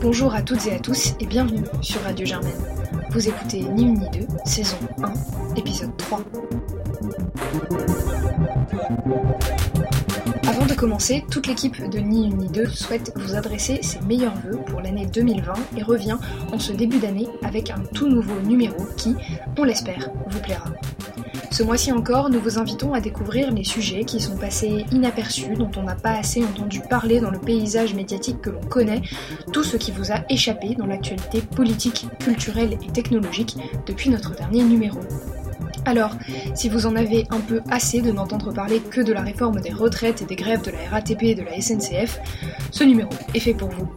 Bonjour à toutes et à tous et bienvenue sur Radio Germaine. Vous écoutez Ni une ni deux, saison 1, épisode 3. De commencer, toute l'équipe de Ni une ni souhaite vous adresser ses meilleurs voeux pour l'année 2020 et revient en ce début d'année avec un tout nouveau numéro qui, on l'espère, vous plaira. Ce mois-ci encore, nous vous invitons à découvrir les sujets qui sont passés inaperçus, dont on n'a pas assez entendu parler dans le paysage médiatique que l'on connaît, tout ce qui vous a échappé dans l'actualité politique, culturelle et technologique depuis notre dernier numéro. Alors, si vous en avez un peu assez de n'entendre parler que de la réforme des retraites et des grèves de la RATP et de la SNCF, ce numéro est fait pour vous.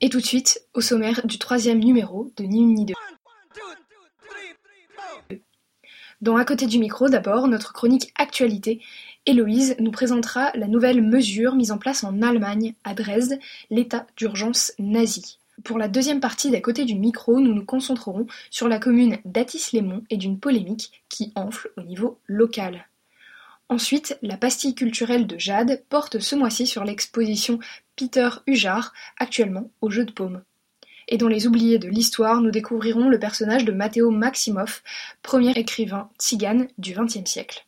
Et tout de suite, au sommaire du troisième numéro de Ni une ni deux. Dans À côté du micro, d'abord, notre chronique Actualité, Héloïse nous présentera la nouvelle mesure mise en place en Allemagne, à Dresde, l'état d'urgence nazi. Pour la deuxième partie d'à côté du micro, nous nous concentrerons sur la commune d'Atis-les-Monts et d'une polémique qui enfle au niveau local. Ensuite, la pastille culturelle de Jade porte ce mois-ci sur l'exposition Peter Hujar, actuellement au Jeu de Paume et dans Les Oubliés de l'Histoire, nous découvrirons le personnage de Matteo Maximov, premier écrivain tzigane du XXe siècle.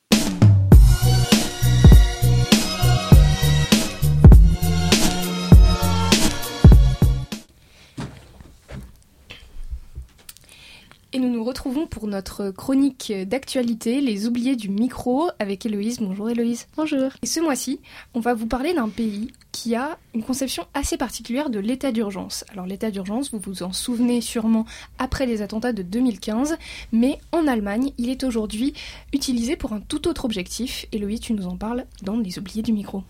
Nous nous retrouvons pour notre chronique d'actualité, les oubliés du micro, avec Héloïse. Bonjour Héloïse. Bonjour. Et ce mois-ci, on va vous parler d'un pays qui a une conception assez particulière de l'état d'urgence. Alors l'état d'urgence, vous vous en souvenez sûrement après les attentats de 2015, mais en Allemagne, il est aujourd'hui utilisé pour un tout autre objectif. Héloïse, tu nous en parles dans les oubliés du micro.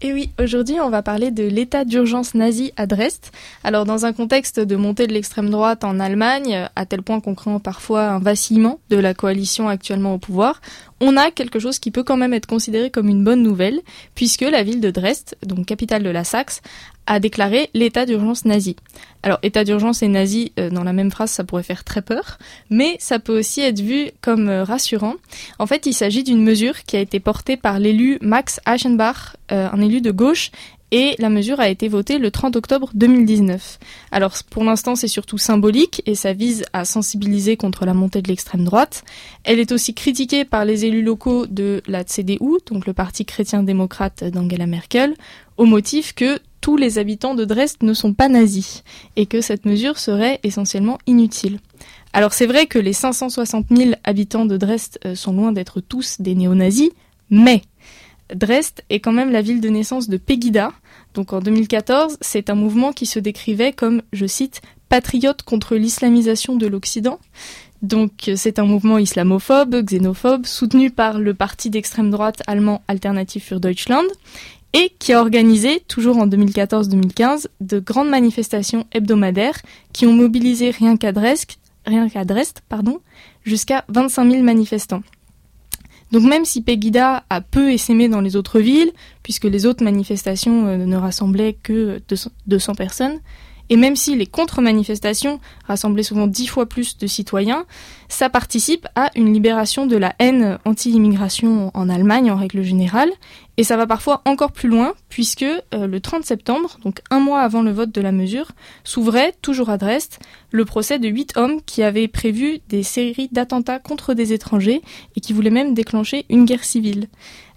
Et oui, aujourd'hui on va parler de l'état d'urgence nazi à Dresde. Alors dans un contexte de montée de l'extrême droite en Allemagne, à tel point qu'on craint parfois un vacillement de la coalition actuellement au pouvoir, on a quelque chose qui peut quand même être considéré comme une bonne nouvelle, puisque la ville de Dresde, donc capitale de la Saxe, a déclaré l'état d'urgence nazi. Alors, état d'urgence et nazi, euh, dans la même phrase, ça pourrait faire très peur, mais ça peut aussi être vu comme euh, rassurant. En fait, il s'agit d'une mesure qui a été portée par l'élu Max Aschenbach, euh, un élu de gauche, et la mesure a été votée le 30 octobre 2019. Alors pour l'instant c'est surtout symbolique et ça vise à sensibiliser contre la montée de l'extrême droite. Elle est aussi critiquée par les élus locaux de la CDU, donc le parti chrétien-démocrate d'Angela Merkel, au motif que tous les habitants de Dresde ne sont pas nazis et que cette mesure serait essentiellement inutile. Alors c'est vrai que les 560 000 habitants de Dresde euh, sont loin d'être tous des néo-nazis, mais Dresde est quand même la ville de naissance de Pegida. Donc en 2014, c'est un mouvement qui se décrivait comme, je cite, patriote contre l'islamisation de l'Occident. Donc c'est un mouvement islamophobe, xénophobe, soutenu par le parti d'extrême droite allemand Alternative für Deutschland et qui a organisé, toujours en 2014-2015, de grandes manifestations hebdomadaires qui ont mobilisé rien qu'à Dresde, jusqu'à 25 000 manifestants. Donc même si Pegida a peu essaimé dans les autres villes, puisque les autres manifestations euh, ne rassemblaient que 200 personnes, et même si les contre-manifestations rassemblaient souvent dix fois plus de citoyens, ça participe à une libération de la haine anti-immigration en Allemagne en règle générale, et ça va parfois encore plus loin, puisque euh, le 30 septembre, donc un mois avant le vote de la mesure, s'ouvrait, toujours à Dresde, le procès de huit hommes qui avaient prévu des séries d'attentats contre des étrangers et qui voulaient même déclencher une guerre civile.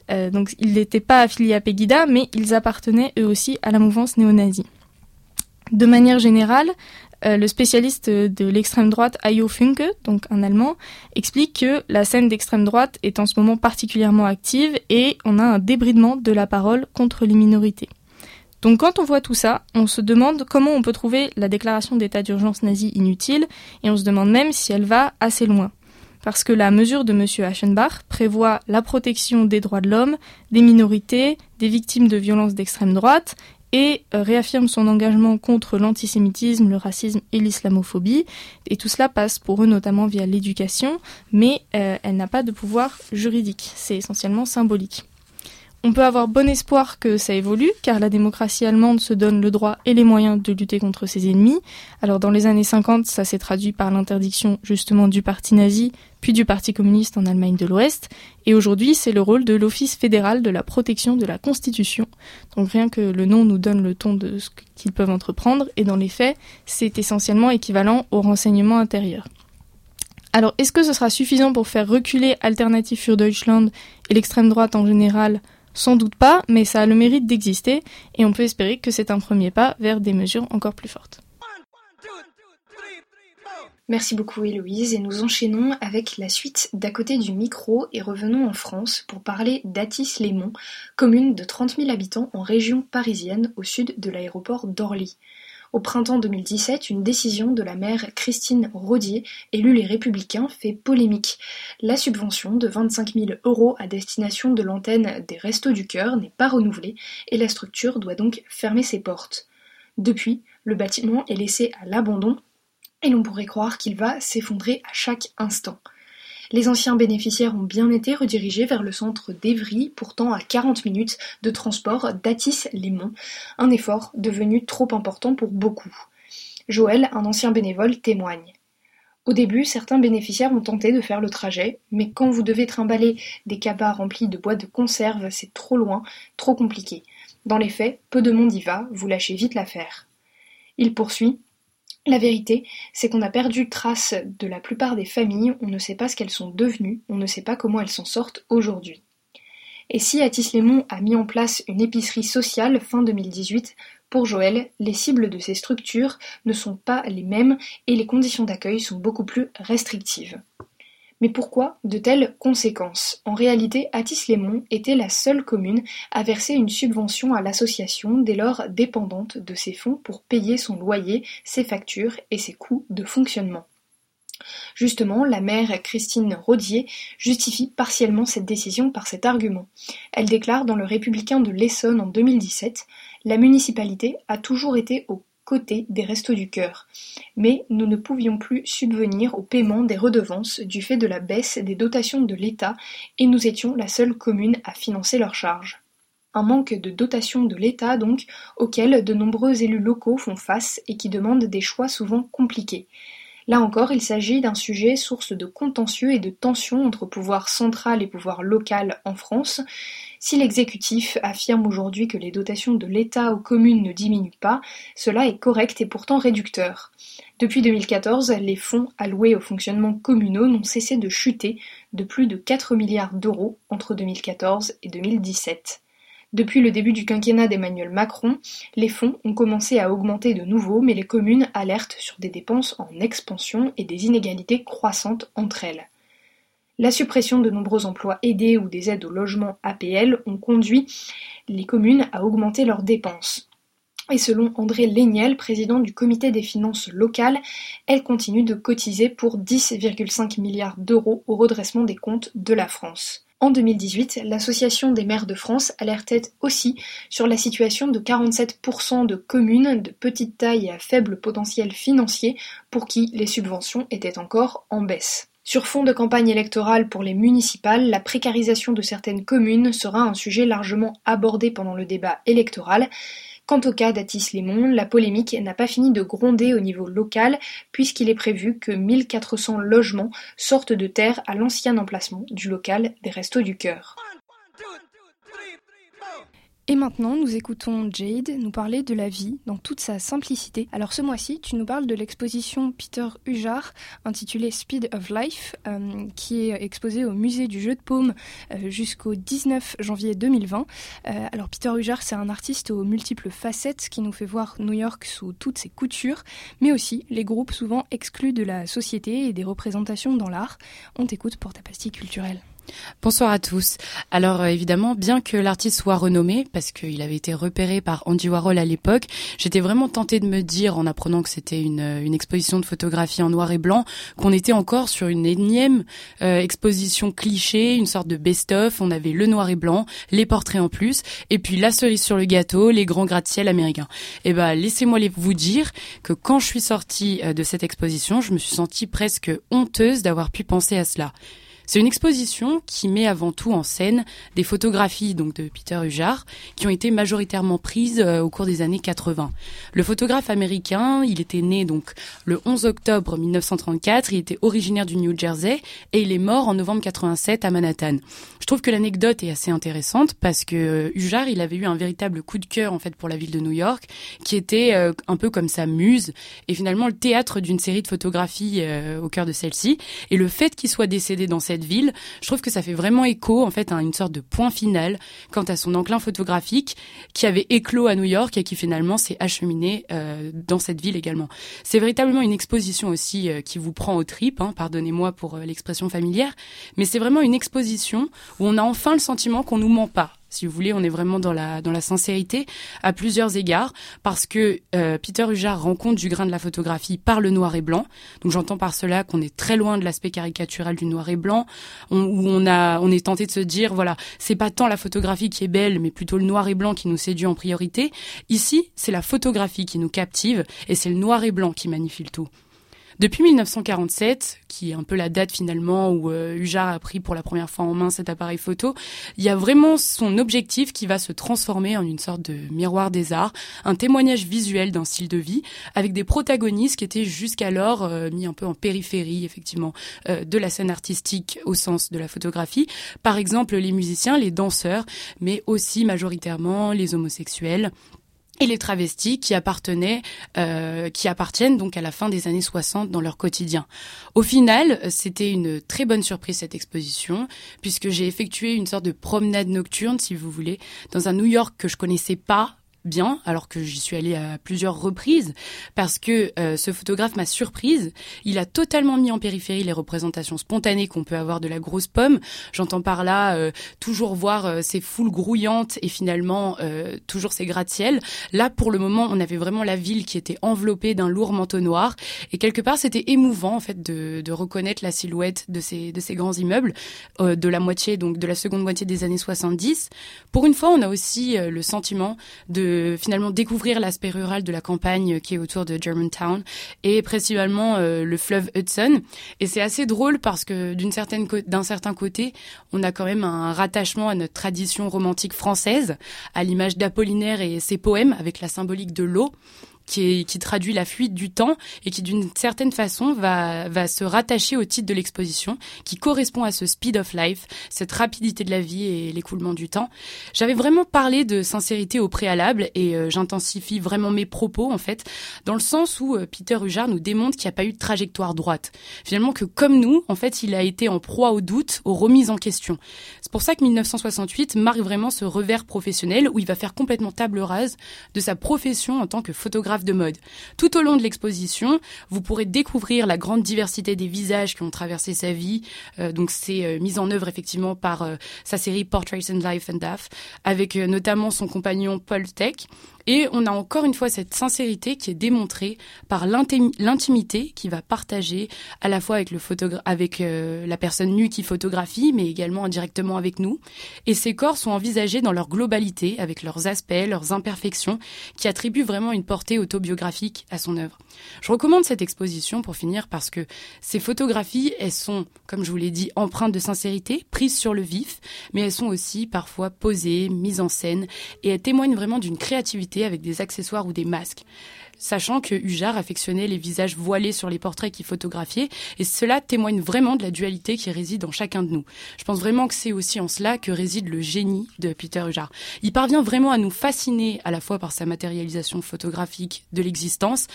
Euh, donc ils n'étaient pas affiliés à Pegida, mais ils appartenaient eux aussi à la mouvance néo-nazie. De manière générale, euh, le spécialiste de l'extrême droite Ayo Funke, donc un Allemand, explique que la scène d'extrême droite est en ce moment particulièrement active et on a un débridement de la parole contre les minorités. Donc quand on voit tout ça, on se demande comment on peut trouver la déclaration d'état d'urgence nazi inutile et on se demande même si elle va assez loin. Parce que la mesure de M. Aschenbach prévoit la protection des droits de l'homme, des minorités, des victimes de violences d'extrême droite et euh, réaffirme son engagement contre l'antisémitisme, le racisme et l'islamophobie. Et tout cela passe pour eux notamment via l'éducation, mais euh, elle n'a pas de pouvoir juridique, c'est essentiellement symbolique. On peut avoir bon espoir que ça évolue, car la démocratie allemande se donne le droit et les moyens de lutter contre ses ennemis. Alors dans les années 50, ça s'est traduit par l'interdiction justement du parti nazi, puis du Parti communiste en Allemagne de l'Ouest, et aujourd'hui c'est le rôle de l'Office fédéral de la protection de la Constitution. Donc rien que le nom nous donne le ton de ce qu'ils peuvent entreprendre, et dans les faits, c'est essentiellement équivalent au renseignement intérieur. Alors est-ce que ce sera suffisant pour faire reculer Alternative für Deutschland et l'extrême droite en général sans doute pas, mais ça a le mérite d'exister et on peut espérer que c'est un premier pas vers des mesures encore plus fortes. Merci beaucoup Héloïse et nous enchaînons avec la suite d'à côté du micro et revenons en France pour parler d'Atis-les-Monts, commune de 30 000 habitants en région parisienne au sud de l'aéroport d'Orly. Au printemps 2017, une décision de la maire Christine Rodier, élue Les Républicains, fait polémique. La subvention de 25 000 euros à destination de l'antenne des Restos du Cœur n'est pas renouvelée et la structure doit donc fermer ses portes. Depuis, le bâtiment est laissé à l'abandon et l'on pourrait croire qu'il va s'effondrer à chaque instant. Les anciens bénéficiaires ont bien été redirigés vers le centre d'Evry, pourtant à 40 minutes de transport d'Atis-les-Monts, un effort devenu trop important pour beaucoup. Joël, un ancien bénévole, témoigne. Au début, certains bénéficiaires ont tenté de faire le trajet, mais quand vous devez trimballer des cabas remplis de boîtes de conserve, c'est trop loin, trop compliqué. Dans les faits, peu de monde y va, vous lâchez vite l'affaire. Il poursuit la vérité, c'est qu'on a perdu trace de la plupart des familles, on ne sait pas ce qu'elles sont devenues, on ne sait pas comment elles s'en sortent aujourd'hui. Et si Atis-les-Monts a mis en place une épicerie sociale fin 2018, pour Joël, les cibles de ces structures ne sont pas les mêmes et les conditions d'accueil sont beaucoup plus restrictives. Mais pourquoi de telles conséquences? En réalité, Athis-les-Monts était la seule commune à verser une subvention à l'association dès lors dépendante de ces fonds pour payer son loyer, ses factures et ses coûts de fonctionnement. Justement, la maire Christine Rodier justifie partiellement cette décision par cet argument. Elle déclare dans le Républicain de l'Essonne en 2017 La municipalité a toujours été au côté des Restos du Cœur. Mais nous ne pouvions plus subvenir au paiement des redevances du fait de la baisse des dotations de l'État et nous étions la seule commune à financer leurs charges. Un manque de dotation de l'État donc auquel de nombreux élus locaux font face et qui demandent des choix souvent compliqués. Là encore, il s'agit d'un sujet source de contentieux et de tensions entre pouvoir central et pouvoir local en France. Si l'exécutif affirme aujourd'hui que les dotations de l'État aux communes ne diminuent pas, cela est correct et pourtant réducteur. Depuis 2014, les fonds alloués au fonctionnement communaux n'ont cessé de chuter de plus de 4 milliards d'euros entre 2014 et 2017. Depuis le début du quinquennat d'Emmanuel Macron, les fonds ont commencé à augmenter de nouveau, mais les communes alertent sur des dépenses en expansion et des inégalités croissantes entre elles. La suppression de nombreux emplois aidés ou des aides au logement APL ont conduit les communes à augmenter leurs dépenses. Et selon André Léniel, président du comité des finances locales, elles continuent de cotiser pour 10,5 milliards d'euros au redressement des comptes de la France. En 2018, l'Association des maires de France alertait aussi sur la situation de 47% de communes de petite taille et à faible potentiel financier pour qui les subventions étaient encore en baisse. Sur fond de campagne électorale pour les municipales, la précarisation de certaines communes sera un sujet largement abordé pendant le débat électoral, Quant au cas d'Athis-les-Monts, la polémique n'a pas fini de gronder au niveau local puisqu'il est prévu que 1400 logements sortent de terre à l'ancien emplacement du local des Restos du Cœur. Et maintenant, nous écoutons Jade nous parler de la vie dans toute sa simplicité. Alors ce mois-ci, tu nous parles de l'exposition Peter Hujar intitulée Speed of Life, euh, qui est exposée au musée du jeu de paume euh, jusqu'au 19 janvier 2020. Euh, alors Peter Hujar, c'est un artiste aux multiples facettes qui nous fait voir New York sous toutes ses coutures, mais aussi les groupes souvent exclus de la société et des représentations dans l'art. On t'écoute pour ta pastille culturelle. Bonsoir à tous. Alors euh, évidemment, bien que l'artiste soit renommé, parce qu'il avait été repéré par Andy Warhol à l'époque, j'étais vraiment tentée de me dire, en apprenant que c'était une, une, exposition de photographie en noir et blanc, qu'on était encore sur une énième euh, exposition cliché, une sorte de best-of. On avait le noir et blanc, les portraits en plus, et puis la cerise sur le gâteau, les grands gratte-ciel américains. Et eh ben, laissez-moi vous dire que quand je suis sortie euh, de cette exposition, je me suis sentie presque honteuse d'avoir pu penser à cela. C'est une exposition qui met avant tout en scène des photographies donc de Peter Hujar qui ont été majoritairement prises euh, au cours des années 80. Le photographe américain, il était né donc le 11 octobre 1934, il était originaire du New Jersey et il est mort en novembre 87 à Manhattan. Je trouve que l'anecdote est assez intéressante parce que Hujar, il avait eu un véritable coup de cœur en fait pour la ville de New York qui était euh, un peu comme sa muse et finalement le théâtre d'une série de photographies euh, au cœur de celle-ci et le fait qu'il soit décédé dans cette ville, je trouve que ça fait vraiment écho en fait à une sorte de point final quant à son enclin photographique qui avait éclos à New York et qui finalement s'est acheminé euh, dans cette ville également. C'est véritablement une exposition aussi euh, qui vous prend aux tripes, hein, pardonnez-moi pour euh, l'expression familière, mais c'est vraiment une exposition où on a enfin le sentiment qu'on nous ment pas si vous voulez, on est vraiment dans la dans la sincérité à plusieurs égards parce que euh, Peter Hujar rencontre du grain de la photographie par le noir et blanc. Donc j'entends par cela qu'on est très loin de l'aspect caricatural du noir et blanc où on a on est tenté de se dire voilà, c'est pas tant la photographie qui est belle mais plutôt le noir et blanc qui nous séduit en priorité. Ici, c'est la photographie qui nous captive et c'est le noir et blanc qui magnifie le tout. Depuis 1947, qui est un peu la date finalement où euh, a pris pour la première fois en main cet appareil photo, il y a vraiment son objectif qui va se transformer en une sorte de miroir des arts, un témoignage visuel d'un style de vie, avec des protagonistes qui étaient jusqu'alors euh, mis un peu en périphérie, effectivement, euh, de la scène artistique au sens de la photographie. Par exemple, les musiciens, les danseurs, mais aussi majoritairement les homosexuels, et les travestis qui appartenaient, euh, qui appartiennent donc à la fin des années 60 dans leur quotidien. Au final, c'était une très bonne surprise cette exposition, puisque j'ai effectué une sorte de promenade nocturne, si vous voulez, dans un New York que je connaissais pas bien, alors que j'y suis allée à plusieurs reprises, parce que euh, ce photographe m'a surprise. Il a totalement mis en périphérie les représentations spontanées qu'on peut avoir de la grosse pomme. J'entends par là euh, toujours voir euh, ces foules grouillantes et finalement toujours ces gratte-ciel. Là, pour le moment, on avait vraiment la ville qui était enveloppée d'un lourd manteau noir, et quelque part, c'était émouvant en fait de, de, reconnaître la silhouette de ces de ces grands immeubles de la moitié donc de la seconde moitié des années 70. Pour une fois, on a aussi le sentiment de finalement découvrir l'aspect rural de la campagne qui est autour de Germantown et principalement euh, le fleuve Hudson. Et c'est assez drôle parce que d'une certaine d'un certain côté, on a quand même un rattachement à notre tradition romantique française, à l'image d'Apollinaire et ses poèmes avec la symbolique de l'eau qui, qui traduit la fuite du temps et qui d'une certaine façon va, va se rattacher au titre de l'exposition, qui correspond à ce speed of life, cette rapidité de la vie et l'écoulement du temps. J'avais vraiment parlé de sincérité au préalable et euh, j'intensifie vraiment mes propos en fait, dans le sens où euh, Peter Hujar nous démontre qu'il n'y a pas eu de trajectoire droite. Finalement que comme nous, en fait, il a été en proie au doute, aux remises en question. C'est pour ça que 1968 marque vraiment ce revers professionnel où il va faire complètement table rase de sa profession en tant que photographe de mode. Tout au long de l'exposition, vous pourrez découvrir la grande diversité des visages qui ont traversé sa vie. Euh, donc c'est euh, mis en œuvre effectivement par euh, sa série Portraits and Life and Death, avec avec son compagnon Paul Tech. Et on a encore une fois cette sincérité qui est démontrée par l'intimité qu'il va partager à la fois avec le avec euh, la personne nue qui photographie, mais également indirectement avec nous. Et ces corps sont envisagés dans leur globalité, avec leurs aspects, leurs imperfections, qui attribuent vraiment une portée autobiographique à son œuvre. Je recommande cette exposition pour finir parce que ces photographies, elles sont, comme je vous l'ai dit, empreintes de sincérité, prises sur le vif, mais elles sont aussi parfois posées, mises en scène, et elles témoignent vraiment d'une créativité avec des accessoires ou des masques sachant que Hujar affectionnait les visages voilés sur les portraits qu'il photographiait, et cela témoigne vraiment de la dualité qui réside en chacun de nous. Je pense vraiment que c'est aussi en cela que réside le génie de Peter Hujar. Il parvient vraiment à nous fasciner à la fois par sa matérialisation photographique de l'existence,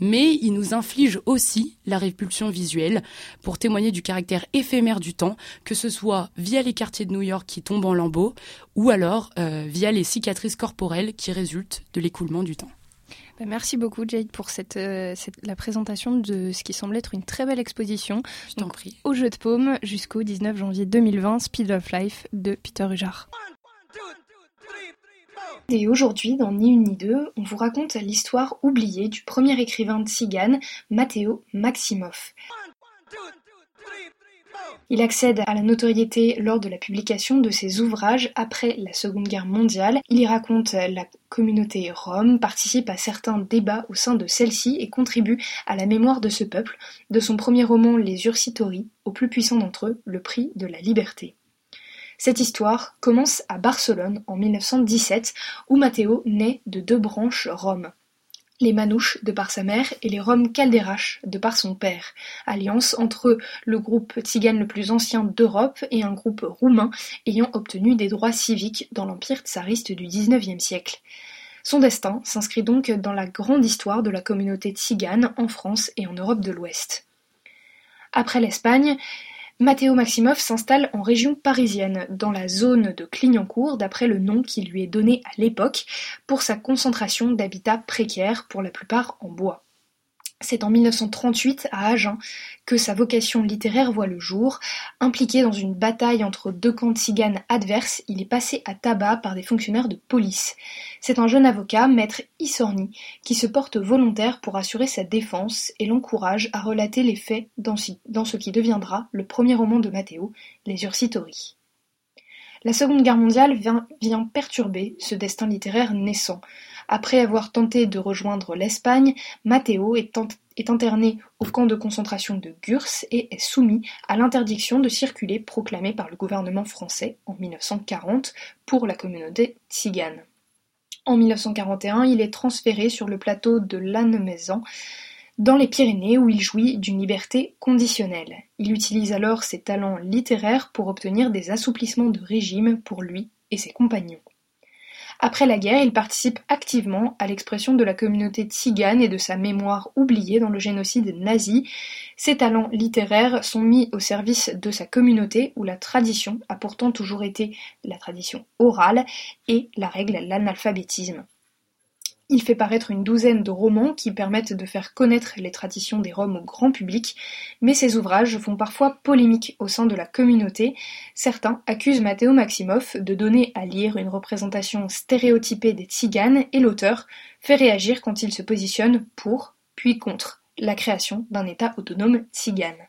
mais il nous inflige aussi la répulsion visuelle pour témoigner du caractère éphémère du temps, que ce soit via les quartiers de New York qui tombent en lambeaux, ou alors euh, via les cicatrices corporelles qui résultent de l'écoulement du temps. Bah, merci beaucoup Jade pour euh, cette, la présentation de ce qui semble être une très belle exposition. Je t'en prie. Au Jeu de Paume jusqu'au 19 janvier 2020, Speed of Life de Peter Hujar. Et aujourd'hui, dans Ni une ni deux, on vous raconte l'histoire oubliée du premier écrivain de Tsigane, Matteo Maximov. Il accède à la notoriété lors de la publication de ses ouvrages après la Seconde Guerre mondiale. Il y raconte la communauté rome, participe à certains débats au sein de celle-ci et contribue à la mémoire de ce peuple, de son premier roman Les Ursitori au plus puissant d'entre eux, Le Prix de la Liberté. Cette histoire commence à Barcelone en 1917 où Matteo naît de deux branches roms les Manouches de par sa mère et les Roms Calderache de par son père, alliance entre le groupe tzigane le plus ancien d'Europe et un groupe roumain ayant obtenu des droits civiques dans l'empire tsariste du XIXe siècle. Son destin s'inscrit donc dans la grande histoire de la communauté tzigane en France et en Europe de l'Ouest. Après l'Espagne, Matteo Maximov s'installe en région parisienne, dans la zone de Clignancourt d'après le nom qui lui est donné à l'époque, pour sa concentration d'habitats précaires pour la plupart en bois. C'est en 1938, à Agen, que sa vocation littéraire voit le jour. Impliqué dans une bataille entre deux camps tziganes adverses, il est passé à tabac par des fonctionnaires de police. C'est un jeune avocat, maître Issorni, qui se porte volontaire pour assurer sa défense et l'encourage à relater les faits dans ce qui deviendra le premier roman de Matteo, Les Ursitori. La Seconde Guerre mondiale vient perturber ce destin littéraire naissant. Après avoir tenté de rejoindre l'Espagne, Matteo est, interné au camp de concentration de Gurs et est soumis à l'interdiction de circuler proclamée par le gouvernement français en 1940 pour la communauté tzigane. En 1941, il est transféré sur le plateau de Lannemezan, dans les Pyrénées où il jouit d'une liberté conditionnelle. Il utilise alors ses talents littéraires pour obtenir des assouplissements de régime pour lui et ses compagnons. Après la guerre, il participe activement à l'expression de la communauté tzigane et de sa mémoire oubliée dans le génocide nazi. Ses talents littéraires sont mis au service de sa communauté où la tradition a pourtant toujours été la tradition orale et la règle l'analphabétisme. Il fait paraître une douzaine de romans qui permettent de faire connaître les traditions des Roms au grand public, mais ces ouvrages font parfois polémique au sein de la communauté. Certains accusent Matteo Maximov de donner à lire une représentation stéréotypée des tziganes et l'auteur fait réagir quand il se positionne pour, puis contre, la création d'un État autonome tzigane.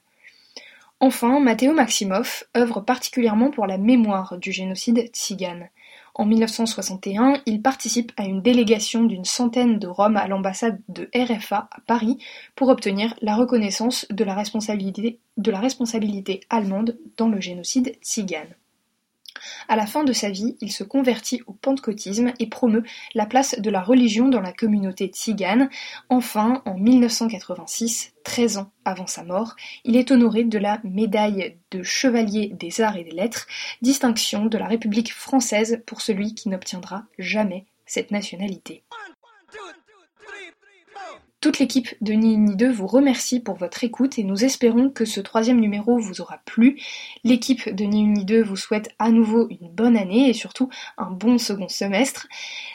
Enfin, Matteo Maximov œuvre particulièrement pour la mémoire du génocide tzigane. En 1961, il participe à une délégation d'une centaine de Roms à l'ambassade de RFA à Paris pour obtenir la reconnaissance de la responsabilité, allemande dans le génocide tzigane. À la fin de sa vie, il se convertit au pentecôtisme et promeut la place de la religion dans la communauté tzigane. Enfin, en 1986, treize ans avant sa mort, il est honoré de la médaille de chevalier des arts et des lettres, distinction de la République française pour celui qui n'obtiendra jamais cette nationalité. Toute l'équipe de Ni Ni 2 vous remercie pour votre écoute et nous espérons que ce troisième numéro vous aura plu. L'équipe de Ni Ni 2 vous souhaite à nouveau une bonne année et surtout un bon second semestre.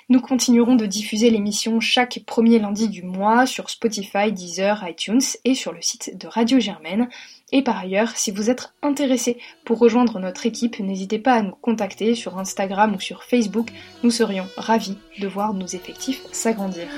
Nous continuerons de diffuser l'émission chaque premier lundi du mois sur Spotify, Deezer, iTunes et sur le site de Radio Germaine. Et par ailleurs, si vous êtes intéressé pour rejoindre notre équipe, n'hésitez pas à nous contacter sur Instagram ou sur Facebook. Nous serions ravis de voir nos effectifs s'agrandir.